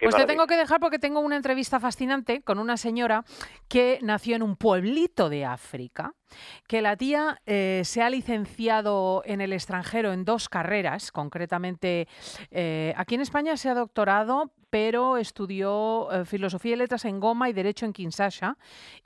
pues te tengo que dejar porque tengo una entrevista fascinante con una señora que nació en un pueblito de África, que la tía eh, se ha licenciado en el extranjero en dos carreras, concretamente eh, aquí en España se ha doctorado pero estudió eh, filosofía y letras en Goma y derecho en Kinshasa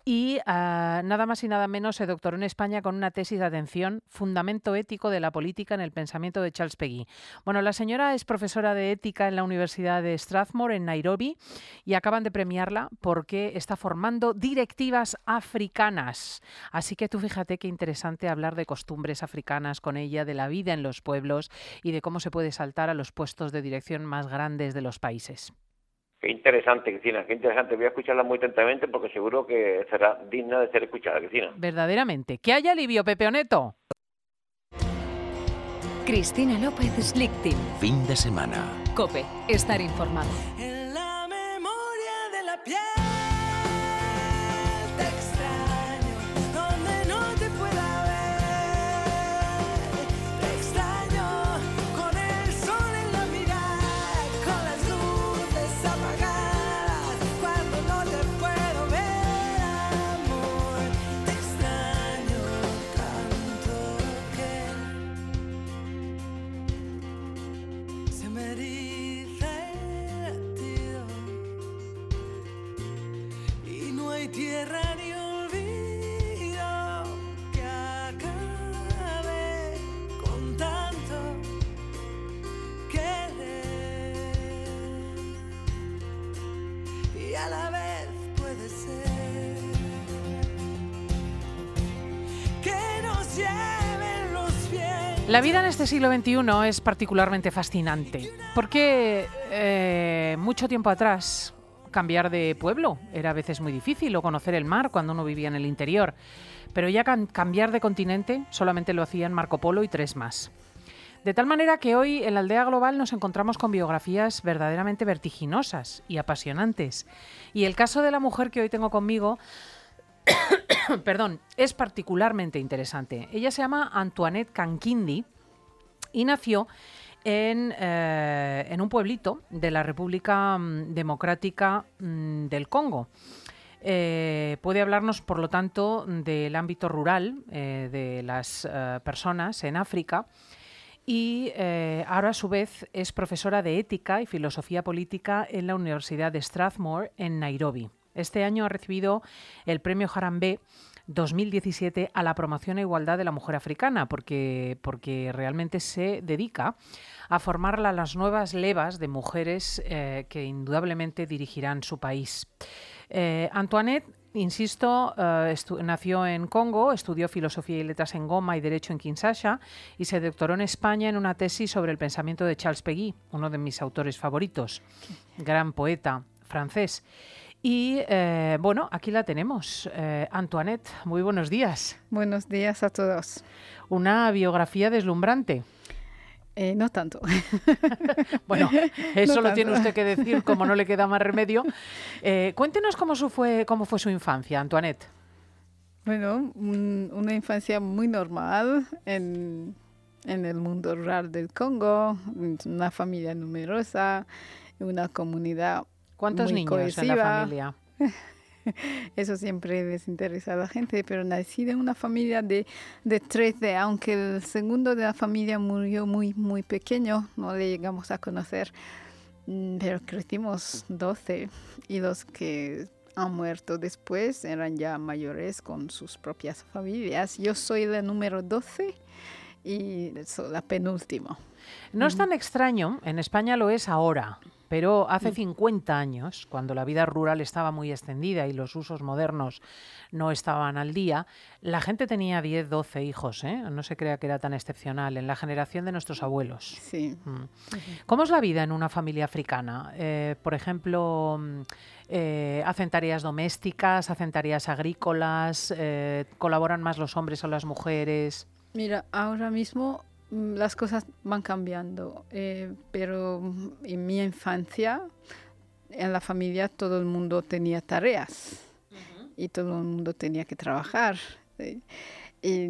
y ah, nada más y nada menos se doctoró en España con una tesis de atención Fundamento ético de la política en el pensamiento de Charles Peggy. Bueno, la señora es profesora de ética en la Universidad de Strathmore en Nairobi y acaban de premiarla porque está formando directivas africanas. Así que tú fíjate qué interesante hablar de costumbres africanas con ella, de la vida en los pueblos y de cómo se puede saltar a los puestos de dirección más grandes de los países. Qué interesante, Cristina, qué interesante. Voy a escucharla muy atentamente porque seguro que será digna de ser escuchada, Cristina. Verdaderamente. ¿Qué hay alivio, Pepe Oneto? Cristina López Slichting. Fin de semana. Cope, estar informado. En la memoria de la piel. La vida en este siglo XXI es particularmente fascinante porque eh, mucho tiempo atrás cambiar de pueblo era a veces muy difícil o conocer el mar cuando uno vivía en el interior, pero ya cambiar de continente solamente lo hacían Marco Polo y tres más. De tal manera que hoy en la aldea global nos encontramos con biografías verdaderamente vertiginosas y apasionantes. Y el caso de la mujer que hoy tengo conmigo perdón, es particularmente interesante. Ella se llama Antoinette Kankindi y nació en, eh, un pueblito de la República mm, Democrática mm, del Congo. Eh, puede hablarnos, por lo tanto, del ámbito rural eh, de las personas en África y ahora, a su vez, es profesora de ética y filosofía política en la Universidad de Strathmore, en Nairobi. Este año ha recibido el premio Harambe 2017 a la promoción e igualdad de la mujer africana, porque, porque realmente se dedica a formar las nuevas levas de mujeres eh, que indudablemente dirigirán su país. Eh, Antoinette Insisto, eh, nació en Congo, estudió filosofía y letras en Goma y derecho en Kinshasa y se doctoró en España en una tesis sobre el pensamiento de Charles Peguy, uno de mis autores favoritos, gran poeta francés. Y eh, bueno, aquí la tenemos. Eh, Antoinette, muy buenos días. Buenos días a todos. Una biografía deslumbrante. Eh, no tanto. bueno, eso lo tiene usted que decir, como no le queda más remedio. cuéntenos cómo, su fue, cómo fue su infancia, Antoinette. Bueno, una infancia muy normal en, en el mundo rural del Congo, una familia numerosa, una comunidad ¿Cuántos niños en la familia? Eso siempre desinteresa a la gente, pero nací de una familia de, de 13, aunque el segundo de la familia murió muy, muy pequeño, no le llegamos a conocer, mm, pero crecimos 12 y los que han muerto después eran ya mayores con sus propias familias. Yo soy la número 12 y soy la penúltima. No es tan extraño, en España lo es ahora. Pero hace 50 mm. años, cuando la vida rural estaba muy extendida y los usos modernos no estaban al día, la gente tenía 10, 12 hijos. ¿eh? No se crea que era tan excepcional en la generación de nuestros abuelos. Sí. Mm. ¿Cómo es la vida en una familia africana? Eh, por ejemplo, mm, eh, ¿hacen tareas domésticas, hacen tareas agrícolas? ¿Colaboran más los hombres o las mujeres? Mira, ahora mismo las cosas van cambiando, eh, pero en mi infancia, en la familia, todo el mundo tenía tareas y todo el mundo tenía que trabajar. Y,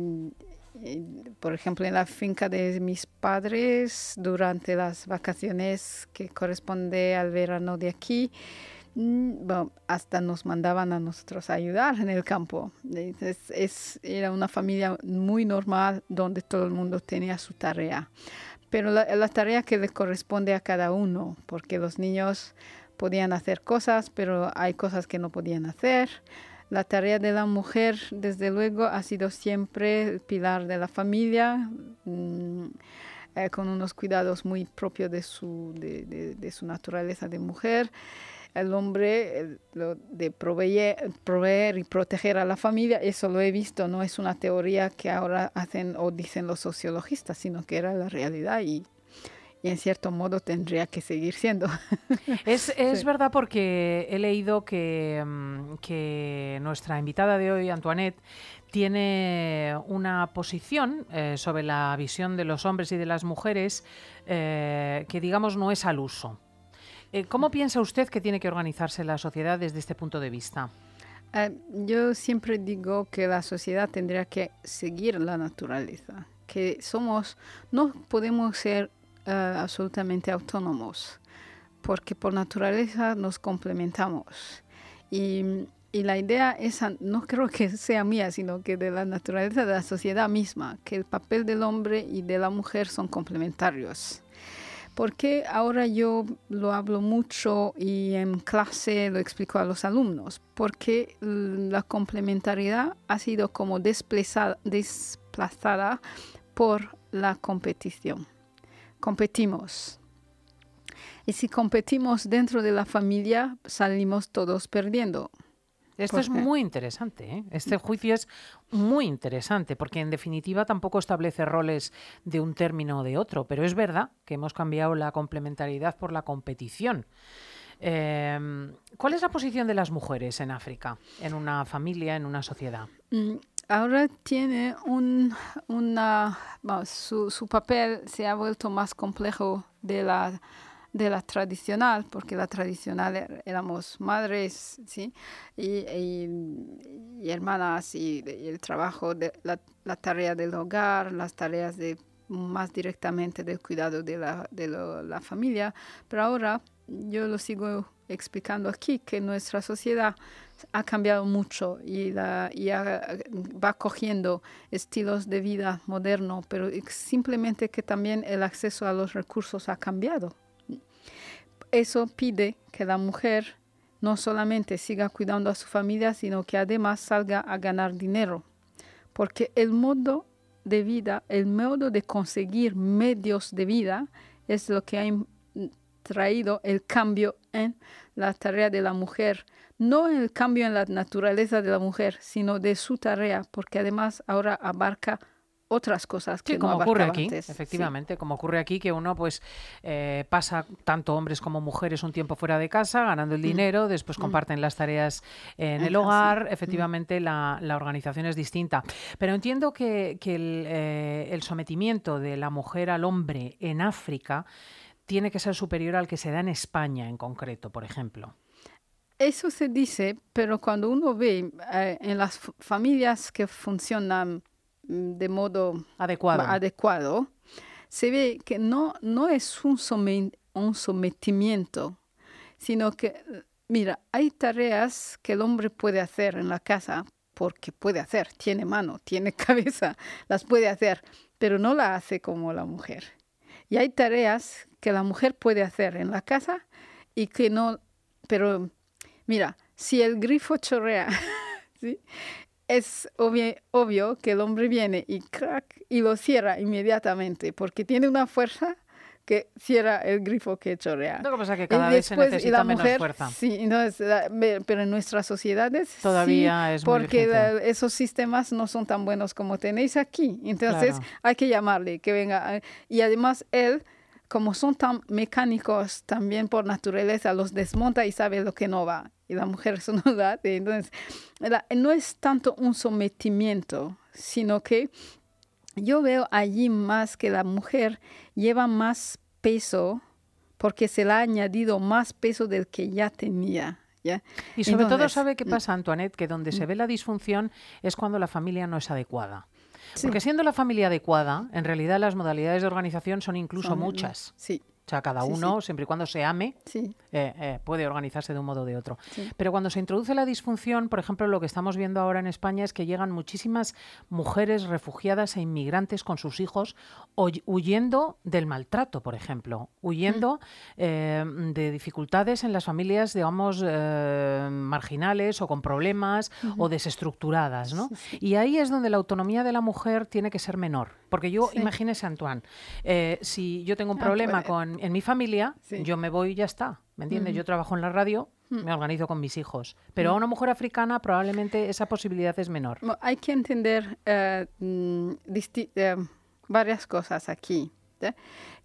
por ejemplo, en la finca de mis padres, durante las vacaciones que corresponde al verano de aquí, mm, hasta nos mandaban a nosotros a ayudar en el campo. es, era una familia muy normal donde todo el mundo tenía su tarea. Pero la, la tarea que le corresponde a cada uno, porque los niños podían hacer cosas, pero hay cosas que no podían hacer. La tarea de la mujer, desde luego, ha sido siempre el pilar de la familia, mm, eh, con unos cuidados muy propios de su, de, su naturaleza de mujer. El hombre, lo de proveer, proveer y proteger a la familia, eso lo he visto, no es una teoría que ahora hacen o dicen los sociologistas, sino que era la realidad y y en cierto modo tendría que seguir siendo. Es, es verdad porque he leído que, mm, que, nuestra invitada de hoy, Antoinette, tiene una posición eh, sobre la visión de los hombres y de las mujeres eh, que, digamos, no es al uso. Eh, ¿Cómo piensa usted que tiene que organizarse la sociedad desde este punto de vista? yo siempre digo que la sociedad tendría que seguir la naturaleza, que somos, no podemos ser eh, absolutamente autónomos, porque por naturaleza nos complementamos. Y, y, la idea esa no creo que sea mía, sino que de la naturaleza de la sociedad misma, que el papel del hombre y de la mujer son complementarios. Porque ahora yo lo hablo mucho y en clase lo explico a los alumnos? Porque la complementariedad ha sido como desplazada, desplazada por la competición competimos. Y si competimos dentro de la familia, salimos todos perdiendo. Esto es muy interesante. ¿eh? Este juicio es muy interesante porque en definitiva tampoco establece roles de un término o de otro, pero es verdad que hemos cambiado la complementariedad por la competición. Em, ¿Cuál es la posición de las mujeres en África, en una familia, en una sociedad? Mm, ahora tiene un, una, su, papel se ha vuelto más complejo de la, de la tradicional, porque la tradicional er, éramos madres ¿sí? y, hermanas y, el trabajo, de la, la, tarea del hogar, las tareas de más directamente del cuidado de la, de la familia, pero ahora yo lo sigo explicando aquí, que nuestra sociedad ha cambiado mucho y, la, va cogiendo estilos de vida moderno, pero simplemente que también el acceso a los recursos ha cambiado. Eso pide que la mujer no solamente siga cuidando a su familia, sino que además salga a ganar dinero, porque el modo de vida, el modo de conseguir medios de vida es lo que ha traído el cambio en la tarea de la mujer, no el cambio en la naturaleza de la mujer, sino de su tarea, porque además ahora abarca otras cosas que como no ocurre aquí, antes. efectivamente, como ocurre aquí que uno pues eh, pasa tanto hombres como mujeres un tiempo fuera de casa ganando el mm. dinero, después mm. comparten las tareas en el hogar, mm. efectivamente la, organización es distinta. Pero entiendo que, el, eh, el sometimiento de la mujer al hombre en África tiene que ser superior al que se da en España en concreto, por ejemplo. Eso se dice, pero cuando uno ve eh, en las familias que funcionan de modo adecuado, adecuado se ve que no, no es un, un sometimiento, sino que, mira, hay tareas que el hombre puede hacer en la casa porque puede hacer, tiene mano, tiene cabeza, las puede hacer, pero no la hace como la mujer. Y hay tareas que la mujer puede hacer en la casa y que no, pero mira, si el grifo chorrea, es obvio, obvio, que el hombre viene y crack y lo cierra inmediatamente porque tiene una fuerza que cierra el grifo que chorrea. Lo que pasa es que cada vez se necesita menos fuerza. Sí, pero en nuestras sociedades todavía es muy porque esos sistemas no son tan buenos como tenéis aquí. Entonces hay que llamarle que venga. Y además él como son tan mecánicos también por naturaleza, los desmonta y sabe lo que no va. Y la mujer eso no da. Entonces, no es tanto un sometimiento, sino que yo veo allí más que la mujer lleva más peso porque se le ha añadido más peso del que ya tenía. ¿ya? Y sobre todo sabe qué mm, pasa, Antoinette, que donde se mm. ve la disfunción es cuando la familia no es adecuada. Porque siendo la familia adecuada, en realidad las modalidades de organización son incluso Son- muchas. Sí, O sea, cada Sí, uno, siempre y cuando se ame, sí, eh, eh, puede organizarse de un modo o de otro. Pero cuando se introduce la disfunción, por ejemplo, lo que estamos viendo ahora en España es que llegan muchísimas mujeres refugiadas e inmigrantes con sus hijos huy- huyendo del maltrato, por ejemplo, huyendo eh, de dificultades en las familias, digamos, marginales o con problemas o desestructuradas, ¿no? Y ahí es donde la autonomía de la mujer tiene que ser menor. Porque yo, Sí. imagínese, Antoine, eh, si yo tengo un Ah, problema puede. con, en mi familia, Sí. yo me voy y ya está. ¿Me entiendes? Yo trabajo en la radio, me organizo con mis hijos. Pero a una mujer africana probablemente esa posibilidad es menor. Hay que entender eh, mm, eh, varias cosas aquí. ¿eh?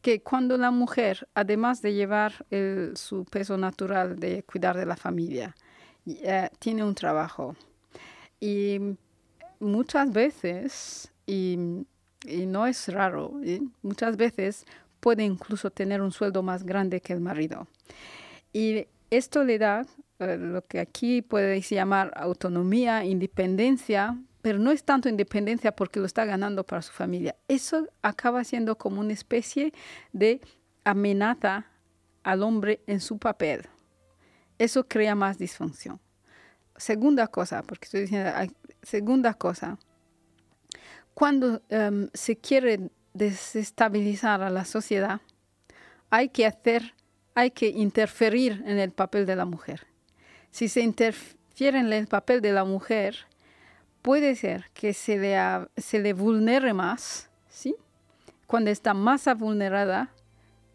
Que cuando la mujer, además de llevar el- su peso natural de cuidar de la familia, eh, tiene un trabajo y muchas veces, y, y no es raro, muchas veces puede incluso tener un sueldo más grande que el marido. Y esto le da eh, lo que aquí puedes llamar autonomía, independencia, pero no es tanto independencia porque lo está ganando para su familia. Eso acaba siendo como una especie de amenaza al hombre en su papel. Eso crea más disfunción. Segunda cosa, porque estoy diciendo, segunda cosa, cuando em, se quiere desestabilizar a la sociedad, hay que hacer, hay que interferir en el papel de la mujer. Si se interfiere en el papel de la mujer, puede ser que se le, se le vulnere más, ¿sí? Cuando está más vulnerada,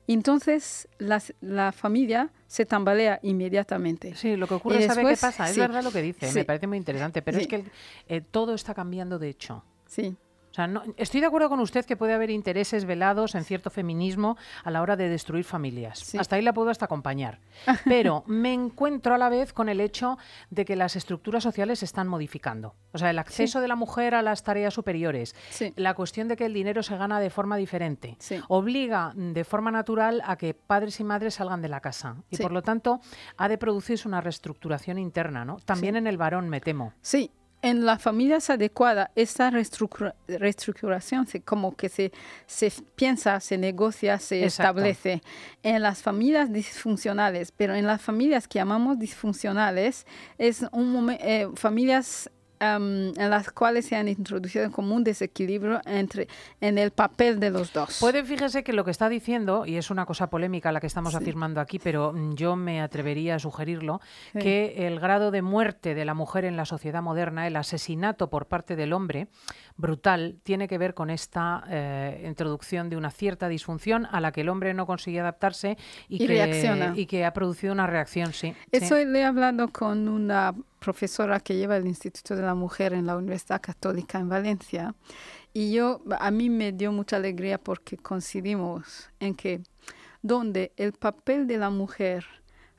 entonces las- la familia se tambalea inmediatamente. Sí, lo que ocurre, Y ¿sabe qué después, pasa? Es sí, verdad lo que dice, sí. me parece muy interesante, pero es Sí. que el- eh, todo está cambiando de hecho. Sí, O sea, no- estoy de acuerdo con usted que puede haber intereses velados en cierto feminismo a la hora de destruir familias. Sí. Hasta ahí la puedo hasta acompañar. Pero me encuentro a la vez con el hecho de que las estructuras sociales se están modificando. O sea, el acceso de la mujer a las tareas superiores, Sí. la cuestión de que el dinero se gana de forma diferente, obliga mm, de forma natural a que padres y madres salgan de la casa. Y por lo tanto, ha de producirse una reestructuración interna, ¿no? También en el varón, me temo. Sí, en las familias adecuadas, esa reestructura- reestructuración se, como que se, se piensa, se negocia, se Exacto. establece. En las familias disfuncionales, pero en las familias que llamamos disfuncionales, es un momen- eh, familias en las cuales se han introducido como un desequilibrio entre en el papel de los dos. Puede, fíjese que lo que está diciendo, y es una cosa polémica la que estamos Sí. afirmando aquí, pero yo me atrevería a sugerirlo, Sí. que el grado de muerte de la mujer en la sociedad moderna, el asesinato por parte del hombre, brutal, tiene que ver con esta eh, introducción de una cierta disfunción a la que el hombre no consigue adaptarse y, Y que, reacciona. y que ha producido una reacción, sí. sí. Eso le he hablado con una profesora que lleva el Instituto de la Mujer en la Universidad Católica en Valencia. Y yo, a mí me dio mucha alegría porque coincidimos en que donde el papel de la mujer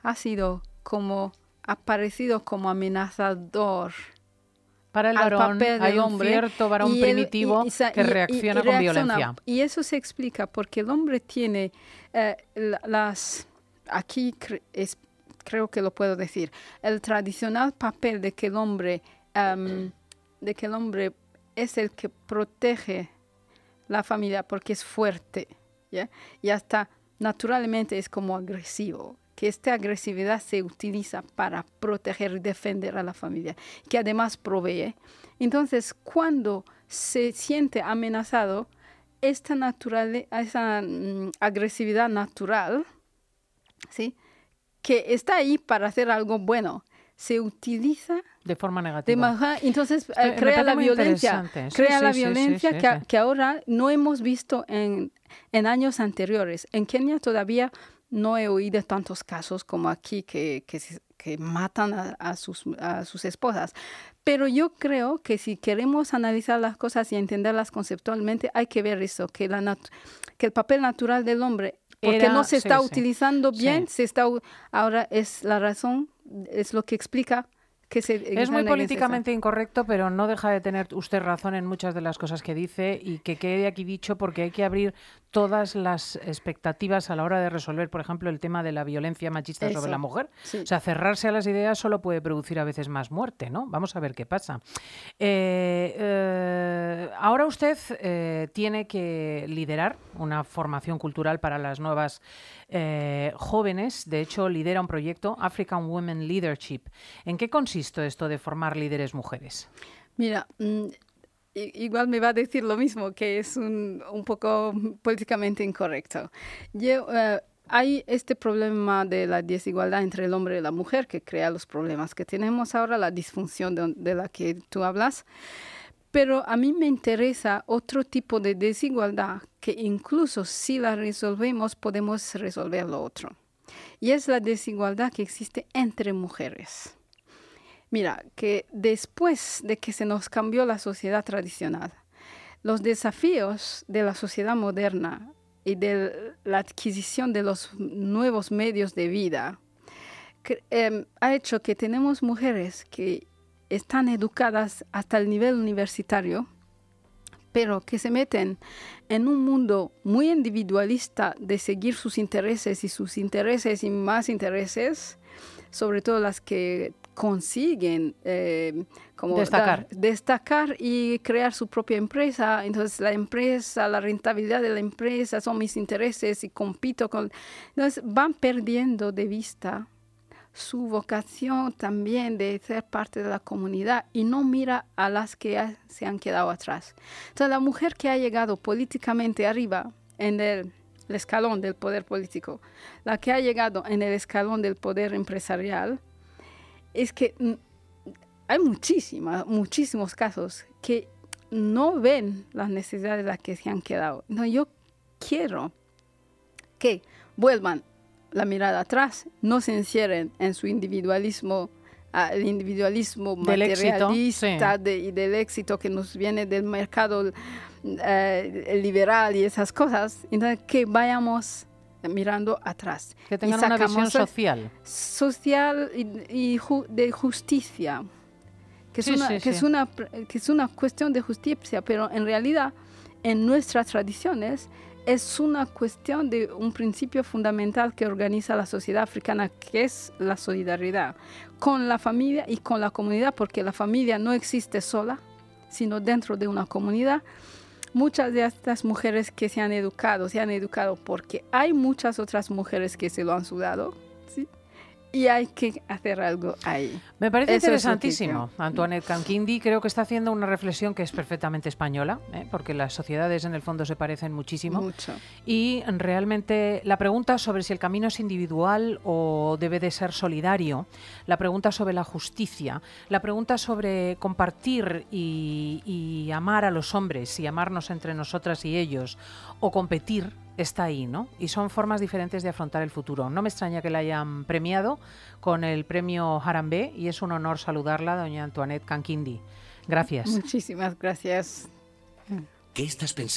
ha sido como, aparecido como amenazador Para el varón papel hay del un hombre cierto varón y primitivo que y- y- y reacciona con reacciona. violencia. Y eso se explica porque el hombre tiene eh, la- las... Aquí es- creo que lo puedo decir. El tradicional papel de que el hombre, em, de que el hombre es el que protege la familia porque es fuerte, ¿ya? Y hasta naturalmente es como agresivo, que esta agresividad se utiliza para proteger y defender a la familia, que además provee. Entonces, cuando se siente amenazado, esta, naturale- esa mm, agresividad natural, ¿sí? Que está ahí para hacer algo bueno, se utiliza De forma negativa. entonces eh, Estoy- crea la violencia. Sí, crea sí, la sí, violencia que, que ahora no hemos visto en, en años anteriores. En Kenia todavía no he oído tantos casos como aquí que, que, matan a, a sus, a sus esposas. Pero yo creo que si queremos analizar las cosas y entenderlas conceptualmente, hay que ver eso, que, la que el papel natural del hombre, porque Era- no se está sí. utilizando bien, Sí. se está ahora es la razón, es lo que explica que se Es muy examen esa. políticamente incorrecto, pero no deja de tener usted razón en muchas de las cosas que dice y que quede aquí dicho porque hay que abrir todas las expectativas a la hora de resolver, por ejemplo, el tema de la violencia machista sobre la mujer. sí. O sea, cerrarse a las ideas solo puede producir a veces más muerte, ¿no? Vamos a ver qué pasa. Eh, eh, ahora usted eh, tiene que liderar una formación cultural para las nuevas jóvenes. De hecho, lidera un proyecto, African Women Leadership. ¿En qué consiste esto de formar líderes mujeres? Mira, mm, igual me va a decir lo mismo, que es un, un poco políticamente incorrecto. Yo, eh, hay este problema de la desigualdad entre el hombre y la mujer que crea los problemas que tenemos ahora, la disfunción de, de la que tú hablas. Pero a mí me interesa otro tipo de desigualdad que incluso si la resolvemos podemos resolver lo otro. Y es la desigualdad que existe entre mujeres. Mira, que después de que se nos cambió la sociedad tradicional, los desafíos de la sociedad moderna y de la adquisición de los nuevos medios de vida cre- em, ha hecho que tenemos mujeres que están educadas hasta el nivel universitario, pero que se meten en un mundo muy individualista de seguir sus intereses y sus intereses y más intereses, sobre todo las que consiguen eh, como Destacar. dar- destacar y crear su propia empresa. Entonces la empresa, la rentabilidad de la empresa son mis intereses y compito con... Entonces van perdiendo de vista su vocación también de ser parte de la comunidad y no mira a las que se han quedado atrás. Entonces la mujer que ha llegado políticamente arriba en el, el escalón del poder político, la que ha llegado en el escalón del poder empresarial, es que hay muchísimas, muchísimos casos que no ven las necesidades de las que se han quedado. No, yo quiero que vuelvan la mirada atrás, no se encierren en su individualismo, ah, el individualismo Del éxito, materialista sí. de- y del éxito que nos viene del mercado eh, liberal y esas cosas, entonces que vayamos mirando atrás. Que tengan una visión social. social y, y ju- de justicia, que, es Sí, una, sí, que, es sí. una, pr- que es una cuestión de justicia, pero en realidad en nuestras tradiciones es una cuestión de un principio fundamental que organiza la sociedad africana, que es la solidaridad con la familia y con la comunidad, porque la familia no existe sola, sino dentro de una comunidad. Muchas de estas mujeres que se han educado, se han educado porque hay muchas otras mujeres que se lo han sudado. Y hay que hacer algo ahí. Me parece Eso interesantísimo. Antoinette Canquindi creo que está haciendo una reflexión que es perfectamente española, ¿eh? porque las sociedades en el fondo se parecen muchísimo. Mucho. Y realmente la pregunta sobre si el camino es individual o debe de ser solidario, la pregunta sobre la justicia, la pregunta sobre compartir y, y amar a los hombres y amarnos entre nosotras y ellos, o competir, está ahí, ¿no? Y son formas diferentes de afrontar el futuro. No me extraña que la hayan premiado con el premio Harambé y es un honor saludarla, doña Antoinette Canquindi. Gracias. Muchísimas gracias. ¿Qué estás pensando?